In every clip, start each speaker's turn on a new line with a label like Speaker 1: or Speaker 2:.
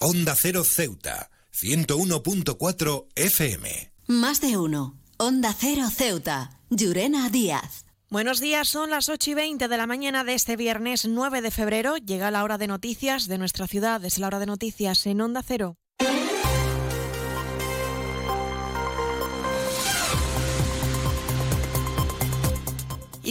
Speaker 1: Onda Cero Ceuta, 101.4 FM.
Speaker 2: Más de uno. Onda Cero Ceuta, Llurena Díaz.
Speaker 3: Buenos días, son las 8 y 20 de la mañana de este viernes 9 de febrero. Llega la hora de noticias de nuestra ciudad, es la hora de noticias en Onda Cero.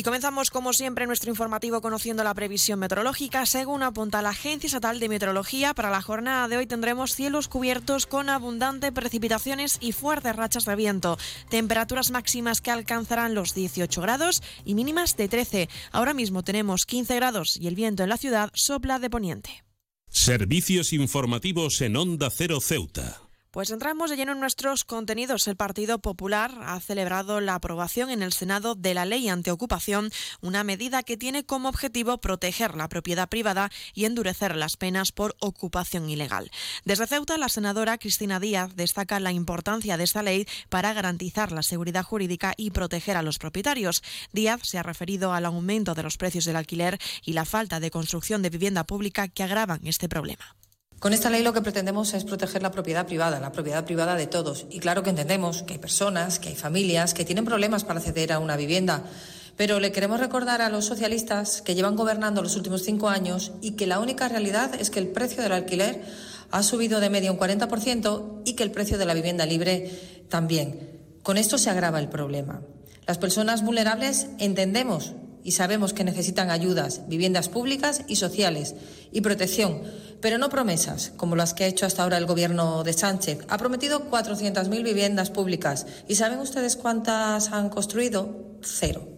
Speaker 3: Y comenzamos, como siempre, nuestro informativo conociendo la previsión meteorológica. Según apunta la Agencia Estatal de Meteorología, para la jornada de hoy tendremos cielos cubiertos con abundante precipitaciones y fuertes rachas de viento. Temperaturas máximas que alcanzarán los 18 grados y mínimas de 13. Ahora mismo tenemos 15 grados y el viento en la ciudad sopla de poniente.
Speaker 1: Servicios informativos en Onda Cero Ceuta.
Speaker 3: Pues entramos de lleno en nuestros contenidos. El Partido Popular ha celebrado la aprobación en el Senado de la ley antiocupación, una medida que tiene como objetivo proteger la propiedad privada y endurecer las penas por ocupación ilegal. Desde Ceuta, la senadora Cristina Díaz destaca la importancia de esta ley para garantizar la seguridad jurídica y proteger a los propietarios. Díaz se ha referido al aumento de los precios del alquiler y la falta de construcción de vivienda pública que agravan este problema.
Speaker 4: Con esta ley lo que pretendemos es proteger la propiedad privada, la propiedad privada de todos. Y claro que entendemos que hay personas, que hay familias que tienen problemas para acceder a una vivienda. Pero le queremos recordar a los socialistas que llevan gobernando los últimos cinco años y que la única realidad es que el precio del alquiler ha subido de media un 40% y que el precio de la vivienda libre también. Con esto se agrava el problema. Las personas vulnerables entendemos y sabemos que necesitan ayudas, viviendas públicas y sociales y protección pero no promesas, como las que ha hecho hasta ahora el gobierno de Sánchez. Ha prometido 400.000 viviendas públicas. ¿Y saben ustedes cuántas han construido? Cero.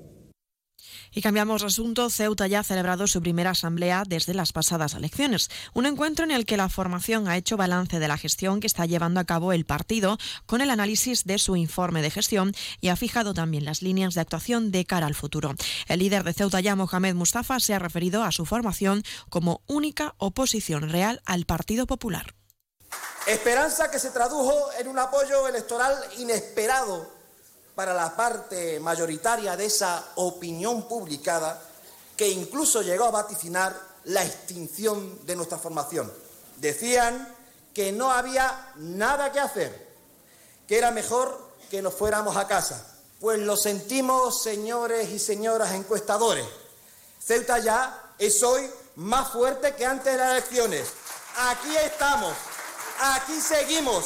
Speaker 3: Y cambiamos de asunto. Ceuta ya ha celebrado su primera asamblea desde las pasadas elecciones. Un encuentro en el que la formación ha hecho balance de la gestión que está llevando a cabo el partido con el análisis de su informe de gestión y ha fijado también las líneas de actuación de cara al futuro. El líder de Ceuta ya, Mohamed Mustafa, se ha referido a su formación como única oposición real al Partido Popular.
Speaker 5: Esperanza que se tradujo en un apoyo electoral inesperado para la parte mayoritaria de esa opinión publicada que incluso llegó a vaticinar la extinción de nuestra formación. Decían que no había nada que hacer, que era mejor que nos fuéramos a casa. Pues lo sentimos, señores y señoras encuestadores. Ceuta ya es hoy más fuerte que antes de las elecciones. Aquí estamos, aquí seguimos,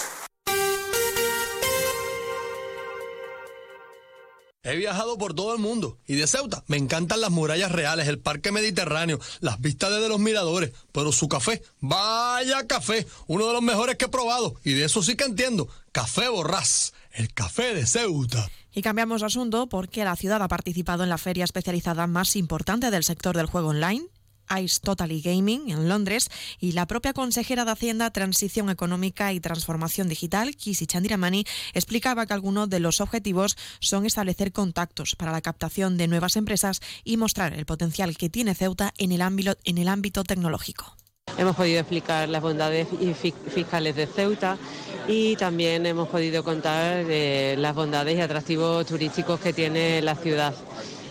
Speaker 6: He viajado por todo el mundo. Y de Ceuta me encantan las murallas reales, el parque mediterráneo, las vistas desde los miradores, pero su café, vaya café, uno de los mejores que he probado. Y de eso sí que entiendo, Café Borrás, el café de Ceuta.
Speaker 3: Y cambiamos de asunto porque la ciudad ha participado en la feria especializada más importante del sector del juego online, Ice Totally Gaming en Londres y la propia consejera de Hacienda, Transición Económica y Transformación Digital, Kisi Chandiramani, explicaba que algunos de los objetivos son establecer contactos para la captación de nuevas empresas y mostrar el potencial que tiene Ceuta en el ámbito, en el ámbito tecnológico.
Speaker 7: Hemos podido explicar las bondades fiscales de Ceuta y también hemos podido contar eh, las bondades y atractivos turísticos que tiene la ciudad.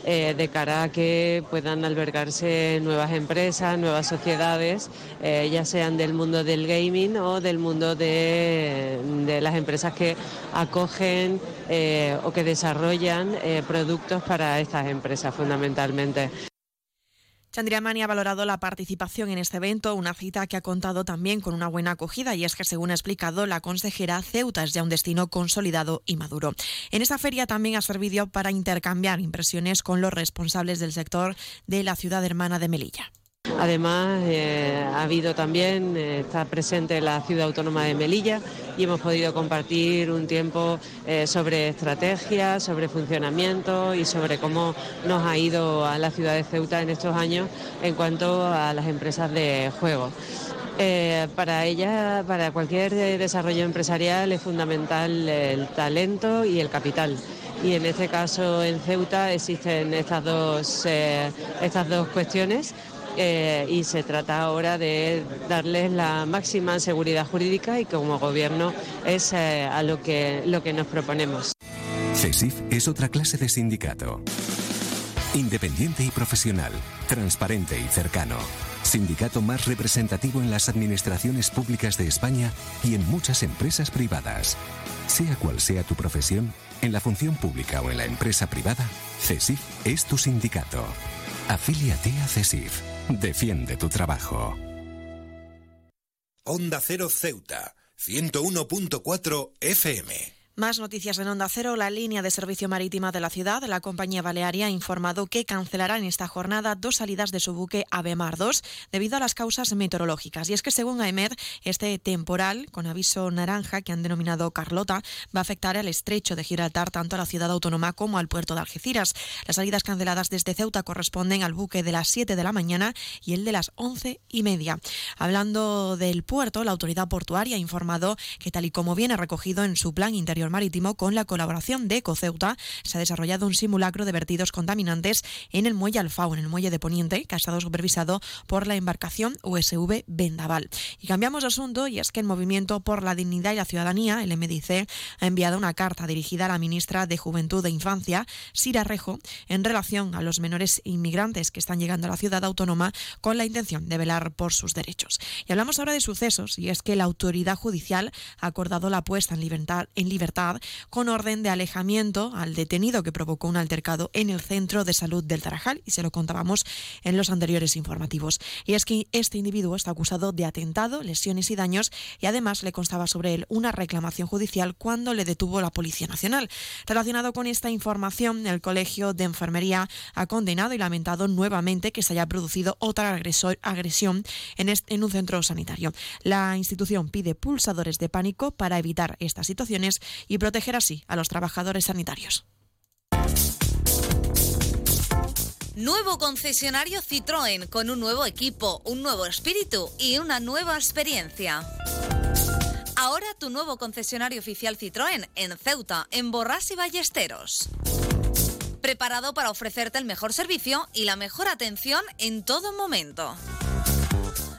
Speaker 7: Eh, de cara a que puedan albergarse nuevas empresas, nuevas sociedades, eh, ya sean del mundo del gaming o del mundo de, las empresas que acogen eh, o que desarrollan productos para estas empresas fundamentalmente.
Speaker 3: Chandriamani ha valorado la participación en este evento, una cita que ha contado también con una buena acogida y es que, según ha explicado la consejera, Ceuta es ya un destino consolidado y maduro. En esta feria también ha servido para intercambiar impresiones con los responsables del sector de la ciudad hermana de Melilla.
Speaker 7: Además, eh, ha habido también, eh, está presente la ciudad autónoma de Melilla y hemos podido compartir un tiempo eh, sobre estrategia, sobre funcionamiento y sobre cómo nos ha ido a la ciudad de Ceuta en estos años en cuanto a las empresas de juego. para ella, para cualquier desarrollo empresarial es fundamental el talento y el capital. Y en este caso en Ceuta existen estas dos, estas dos cuestiones eh, y se trata ahora de darles la máxima seguridad jurídica y como gobierno es eh, a lo que, lo que nos proponemos.
Speaker 1: CESIF es otra clase de sindicato.
Speaker 8: Independiente y profesional, transparente y cercano. Sindicato más representativo en las administraciones públicas de España y en muchas empresas privadas. Sea cual sea tu profesión, en la función pública o en la empresa privada, CESIF es tu sindicato. Afíliate a CESIF. Defiende tu trabajo.
Speaker 9: Onda Cero Ceuta, 101.4 FM.
Speaker 3: Más noticias en Onda Cero. La línea de servicio marítima de la ciudad, la compañía balearia, ha informado que cancelará en esta jornada dos salidas de su buque Avemar 2 debido a las causas meteorológicas. Y es que según AEMED, este temporal con aviso naranja que han denominado Carlota va a afectar al estrecho de Gibraltar tanto a la ciudad autónoma como al puerto de Algeciras. Las salidas canceladas desde Ceuta corresponden al buque de las 7 de la mañana y el de las 11 y media. Hablando del puerto, la autoridad portuaria ha informado que tal y como viene recogido en su plan interior marítimo con la colaboración de Ecoceuta se ha desarrollado un simulacro de vertidos contaminantes en el muelle Alfao, en el muelle de Poniente, que ha estado supervisado por la embarcación USV Vendaval. Y cambiamos de asunto y es que el Movimiento por la Dignidad y la Ciudadanía, el MDC, ha enviado una carta dirigida a la ministra de Juventud e Infancia, Sira Rejo, en relación a los menores inmigrantes que están llegando a la ciudad autónoma con la intención de velar por sus derechos. Y hablamos ahora de sucesos y es que la autoridad judicial ha acordado la puesta en libertad, en libertad con orden de alejamiento al detenido que provocó un altercado en el centro de salud del Tarajal y se lo contábamos en los anteriores informativos. Y es que este individuo está acusado de atentado, lesiones y daños y además le constaba sobre él una reclamación judicial cuando le detuvo la Policía Nacional. Relacionado con esta información, el Colegio de Enfermería ha condenado y lamentado nuevamente que se haya producido otra agresión en, en un centro sanitario. La institución pide pulsadores de pánico para evitar estas situaciones y proteger así a los trabajadores sanitarios.
Speaker 10: Nuevo concesionario Citroën con un nuevo equipo, un nuevo espíritu y una nueva experiencia. Ahora tu nuevo concesionario oficial Citroën en Ceuta, en Borras y Ballesteros. Preparado para ofrecerte el mejor servicio y la mejor atención en todo momento.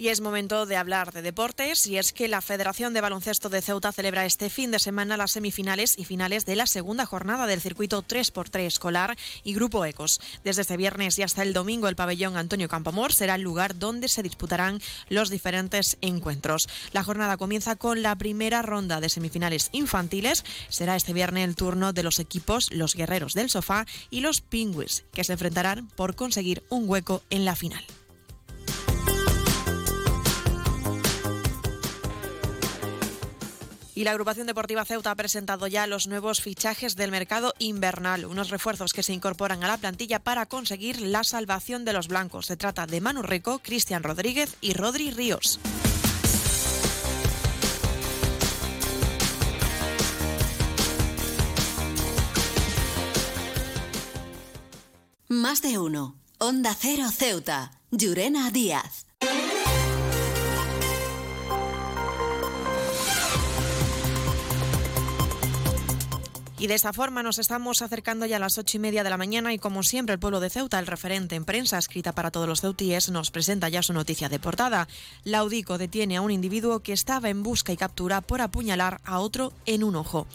Speaker 3: Y es momento de hablar de deportes y es que la Federación de Baloncesto de Ceuta celebra este fin de semana las semifinales y finales de la segunda jornada del circuito 3x3 escolar y Grupo Ecos. Desde este viernes y hasta el domingo el pabellón Antonio Campamor será el lugar donde se disputarán los diferentes encuentros. La jornada comienza con la primera ronda de semifinales infantiles. Será este viernes el turno de los equipos Los Guerreros del Sofá y los Pingüis, que se enfrentarán por conseguir un hueco en la final. Y la agrupación deportiva Ceuta ha presentado ya los nuevos fichajes del mercado invernal, unos refuerzos que se incorporan a la plantilla para conseguir la salvación de los blancos. Se trata de Manu Rico, Cristian Rodríguez y Rodri Ríos.
Speaker 2: Más de uno. Onda Cero Ceuta. Llurena Díaz.
Speaker 3: Y de esta forma nos estamos acercando ya a las ocho y media de la mañana y como siempre el pueblo de Ceuta, el referente en prensa escrita para todos los ceutíes, nos presenta ya su noticia de portada. Laudico detiene a un individuo que estaba en busca y captura por apuñalar a otro en un ojo.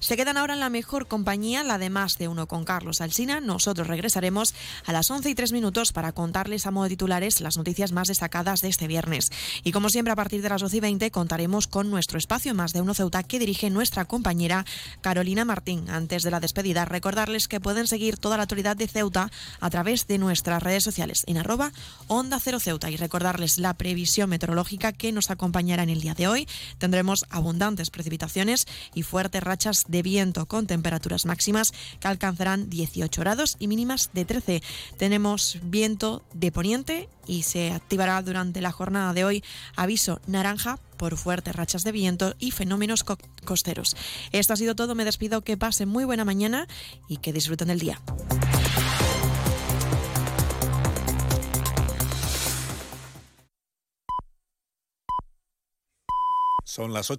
Speaker 3: Se quedan ahora en la mejor compañía, la de más de uno con Carlos Alsina. Nosotros regresaremos a las 11 y 3 minutos para contarles a modo de titulares las noticias más destacadas de este viernes. Y como siempre, a partir de las 12 y 20 contaremos con nuestro espacio más de uno Ceuta que dirige nuestra compañera Carolina Martín. Antes de la despedida, recordarles que pueden seguir toda la actualidad de Ceuta a través de nuestras redes sociales en arroba Onda Cero Ceuta y recordarles la previsión meteorológica que nos acompañará en el día de hoy. Tendremos abundantes precipitaciones y fuertes rachas de viento con temperaturas máximas que alcanzarán 18 grados y mínimas de 13. Tenemos viento de poniente y se activará durante la jornada de hoy aviso naranja por fuertes rachas de viento y fenómenos costeros. Esto ha sido todo, me despido, que pasen muy buena mañana y que disfruten del día.
Speaker 11: Son las 8.